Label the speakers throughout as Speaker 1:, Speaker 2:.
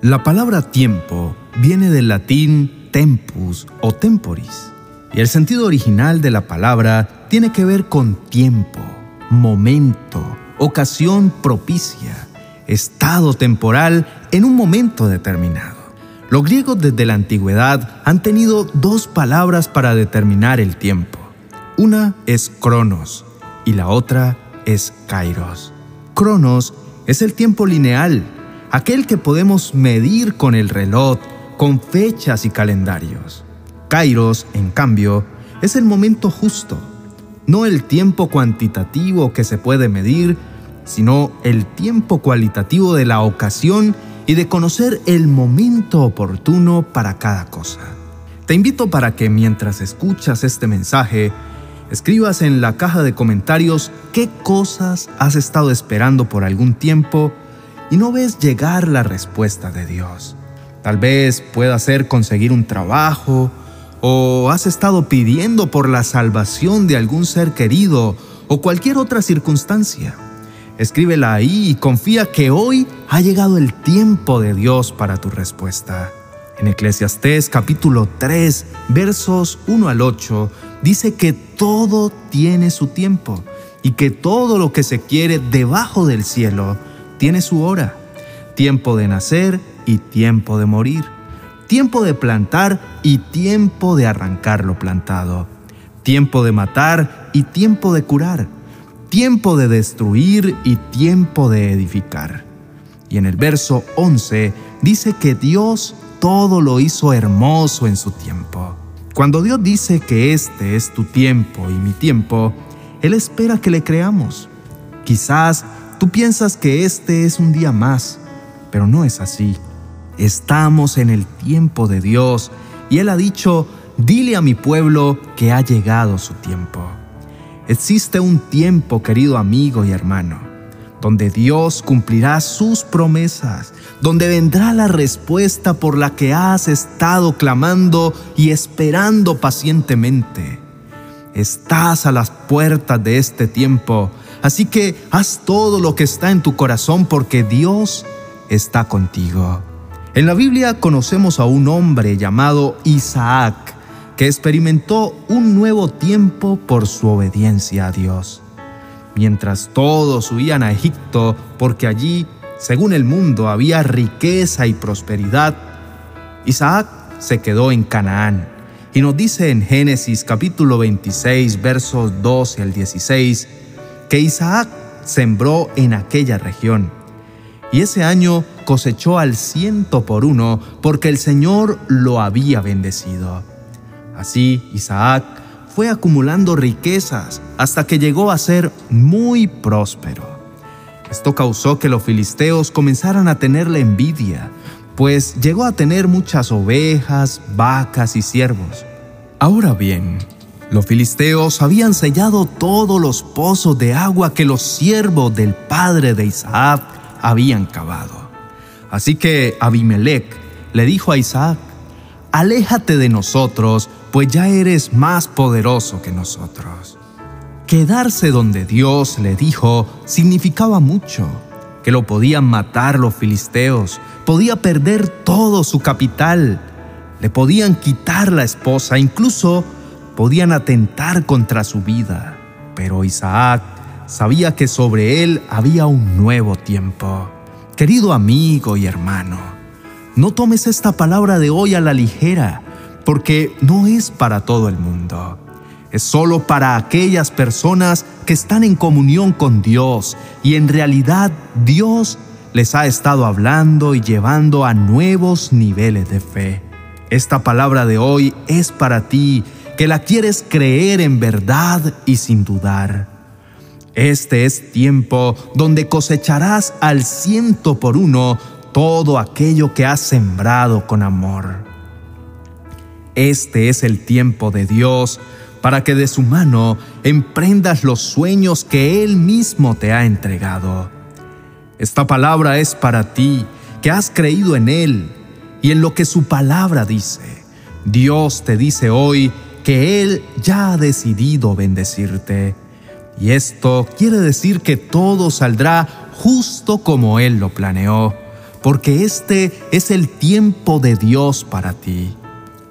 Speaker 1: La palabra tiempo viene del latín tempus o temporis, y el sentido original de la palabra tiene que ver con tiempo, momento, ocasión propicia, estado temporal en un momento determinado. Los griegos desde la antigüedad han tenido dos palabras para determinar el tiempo. Una es cronos y la otra es kairos. Cronos es el tiempo lineal, aquel que podemos medir con el reloj, con fechas y calendarios. Kairos, en cambio, es el momento justo, no el tiempo cuantitativo que se puede medir, sino el tiempo cualitativo de la ocasión y de conocer el momento oportuno para cada cosa. Te invito para que mientras escuchas este mensaje, escribas en la caja de comentarios qué cosas has estado esperando por algún tiempo y no ves llegar la respuesta de Dios. Tal vez pueda ser conseguir un trabajo o has estado pidiendo por la salvación de algún ser querido o cualquier otra circunstancia. Escríbela ahí y confía que hoy ha llegado el tiempo de Dios para tu respuesta. En Eclesiastés capítulo 3, versos 1 al 8, dice que todo tiene su tiempo y que todo lo que se quiere debajo del cielo tiene su hora, tiempo de nacer y tiempo de morir, tiempo de plantar y tiempo de arrancar lo plantado, tiempo de matar y tiempo de curar tiempo de destruir y tiempo de edificar. Y en el verso 11 dice que Dios todo lo hizo hermoso en su tiempo. Cuando Dios dice que este es tu tiempo y mi tiempo, Él espera que le creamos. Quizás tú piensas que este es un día más, pero no es así. Estamos en el tiempo de Dios y Él ha dicho, dile a mi pueblo que ha llegado su tiempo. Existe un tiempo, querido amigo y hermano, donde Dios cumplirá sus promesas, donde vendrá la respuesta por la que has estado clamando y esperando pacientemente. Estás a las puertas de este tiempo, así que haz todo lo que está en tu corazón porque Dios está contigo. En la Biblia conocemos a un hombre llamado Isaac, que experimentó un nuevo tiempo por su obediencia a Dios. Mientras todos huían a Egipto porque allí, según el mundo, había riqueza y prosperidad, Isaac se quedó en Canaán. Y nos dice en Génesis capítulo 26 versos 12 al 16 que Isaac sembró en aquella región. Y ese año cosechó al ciento por uno porque el Señor lo había bendecido. Así Isaac fue acumulando riquezas hasta que llegó a ser muy próspero. Esto causó que los filisteos comenzaran a tenerle envidia, pues llegó a tener muchas ovejas, vacas y siervos. Ahora bien, los filisteos habían sellado todos los pozos de agua que los siervos del padre de Isaac habían cavado. Así que Abimelech le dijo a Isaac, Aléjate de nosotros, pues ya eres más poderoso que nosotros. Quedarse donde Dios le dijo significaba mucho, que lo podían matar los filisteos, podía perder todo su capital, le podían quitar la esposa, incluso podían atentar contra su vida. Pero Isaac sabía que sobre él había un nuevo tiempo. Querido amigo y hermano, no tomes esta palabra de hoy a la ligera porque no es para todo el mundo. Es solo para aquellas personas que están en comunión con Dios y en realidad Dios les ha estado hablando y llevando a nuevos niveles de fe. Esta palabra de hoy es para ti que la quieres creer en verdad y sin dudar. Este es tiempo donde cosecharás al ciento por uno todo aquello que has sembrado con amor. Este es el tiempo de Dios para que de su mano emprendas los sueños que Él mismo te ha entregado. Esta palabra es para ti, que has creído en Él y en lo que su palabra dice. Dios te dice hoy que Él ya ha decidido bendecirte. Y esto quiere decir que todo saldrá justo como Él lo planeó, porque este es el tiempo de Dios para ti.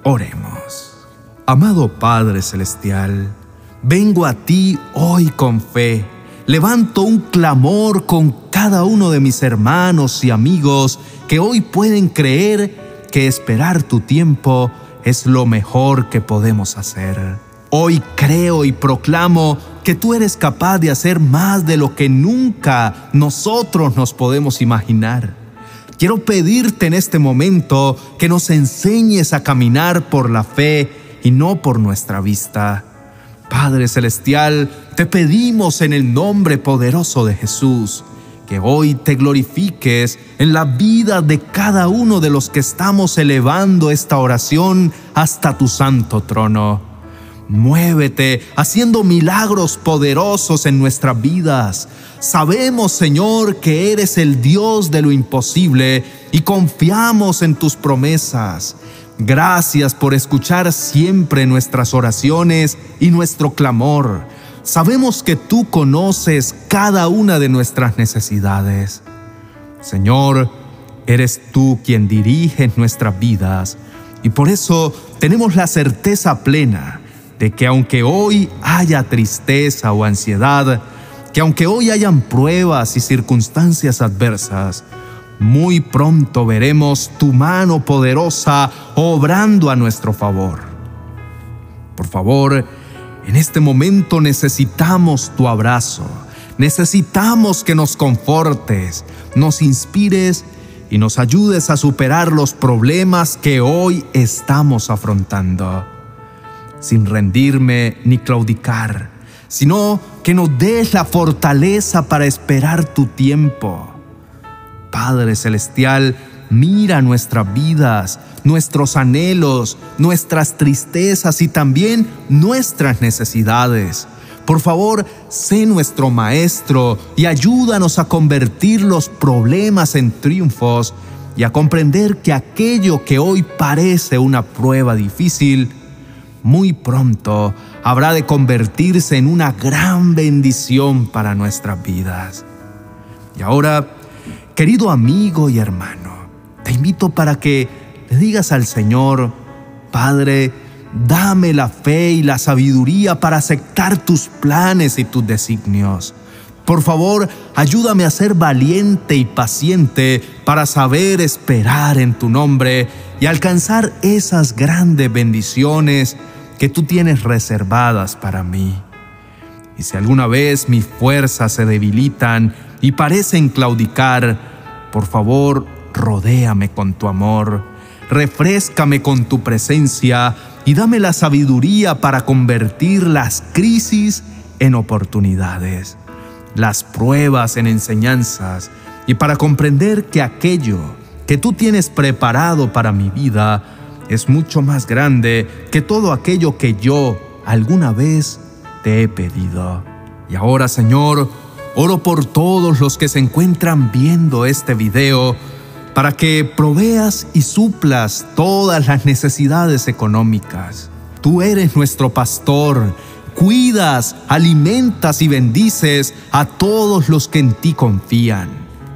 Speaker 1: Oremos. Amado Padre Celestial, vengo a ti hoy con fe. Levanto un clamor con cada uno de mis hermanos y amigos que hoy pueden creer que esperar tu tiempo es lo mejor que podemos hacer. Hoy creo y proclamo que tú eres capaz de hacer más de lo que nunca nosotros nos podemos imaginar. Quiero pedirte en este momento que nos enseñes a caminar por la fe y no por nuestra vista. Padre Celestial, te pedimos en el nombre poderoso de Jesús que hoy te glorifiques en la vida de cada uno de los que estamos elevando esta oración hasta tu santo trono. Muévete haciendo milagros poderosos en nuestras vidas. Sabemos, Señor, que eres el Dios de lo imposible y confiamos en tus promesas. Gracias por escuchar siempre nuestras oraciones y nuestro clamor. Sabemos que tú conoces cada una de nuestras necesidades. Señor, eres tú quien dirige nuestras vidas y por eso tenemos la certeza plena de que aunque hoy haya tristeza o ansiedad, que aunque hoy hayan pruebas y circunstancias adversas, muy pronto veremos tu mano poderosa obrando a nuestro favor. Por favor, en este momento necesitamos tu abrazo, necesitamos que nos confortes, nos inspires y nos ayudes a superar los problemas que hoy estamos afrontando. Sin rendirme ni claudicar, sino que nos des la fortaleza para esperar tu tiempo. Padre Celestial, mira nuestras vidas, nuestros anhelos, nuestras tristezas y también nuestras necesidades. Por favor, sé nuestro Maestro y ayúdanos a convertir los problemas en triunfos y a comprender que aquello que hoy parece una prueba difícil, muy pronto habrá de convertirse en una gran bendición para nuestras vidas. Y ahora, querido amigo y hermano, te invito para que le digas al Señor, Padre, dame la fe y la sabiduría para aceptar tus planes y tus designios. Por favor, ayúdame a ser valiente y paciente para saber esperar en tu nombre y alcanzar esas grandes bendiciones que tú tienes reservadas para mí. Y si alguna vez mis fuerzas se debilitan y parecen claudicar, por favor, rodéame con tu amor refrescame con tu presencia y dame la sabiduría para convertir las crisis en oportunidades, las pruebas en enseñanzas y para comprender que aquello que tú tienes preparado para mi vida es mucho más grande que todo aquello que yo alguna vez te he pedido. Y ahora, Señor, oro por todos los que se encuentran viendo este video, para que proveas y suplas todas las necesidades económicas. Tú eres nuestro pastor, cuidas, alimentas y bendices a todos los que en ti confían.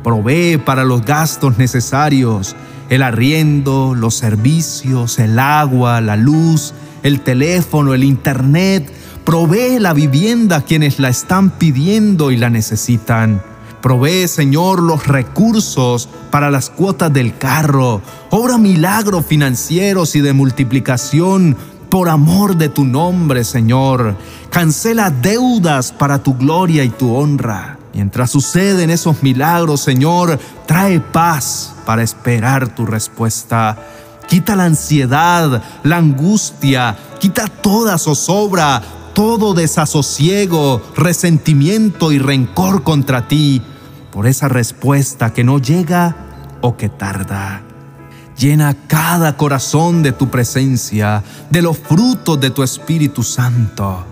Speaker 1: Provee para los gastos necesarios, el arriendo, los servicios, el agua, la luz, el teléfono, el internet. Provee la vivienda a quienes la están pidiendo y la necesitan. Provee, Señor, los recursos para las cuotas del carro. Obra milagros financieros y de multiplicación por amor de tu nombre, Señor. Cancela deudas para tu gloria y tu honra. Mientras suceden esos milagros, Señor, trae paz para esperar tu respuesta. Quita la ansiedad, la angustia, quita toda zozobra, todo desasosiego, resentimiento y rencor contra ti por esa respuesta que no llega o que tarda. Llena cada corazón de tu presencia, de los frutos de tu Espíritu Santo.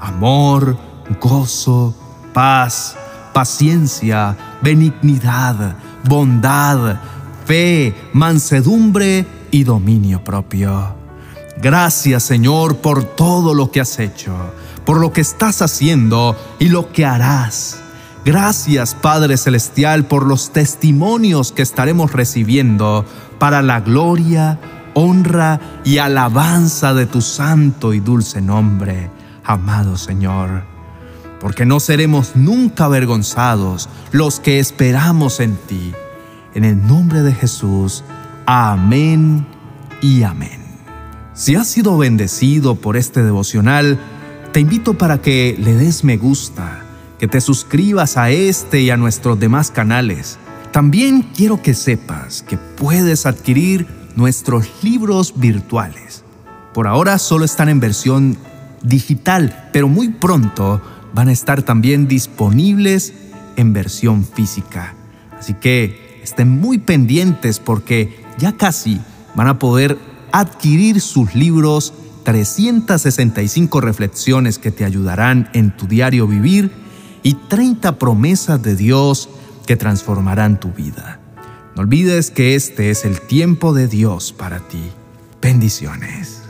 Speaker 1: Amor, gozo, paz, paciencia, benignidad, bondad, fe, mansedumbre y dominio propio. Gracias Señor por todo lo que has hecho, por lo que estás haciendo y lo que harás. Gracias Padre Celestial por los testimonios que estaremos recibiendo para la gloria, honra y alabanza de tu santo y dulce nombre, amado Señor. Porque no seremos nunca avergonzados los que esperamos en ti. En el nombre de Jesús, amén y amén. Si has sido bendecido por este devocional, te invito para que le des me gusta que te suscribas a este y a nuestros demás canales. También quiero que sepas que puedes adquirir nuestros libros virtuales. Por ahora solo están en versión digital, pero muy pronto van a estar también disponibles en versión física. Así que estén muy pendientes porque ya casi van a poder adquirir sus libros 365 reflexiones que te ayudarán en tu diario vivir y 30 promesas de Dios que transformarán tu vida. No olvides que este es el tiempo de Dios para ti. Bendiciones.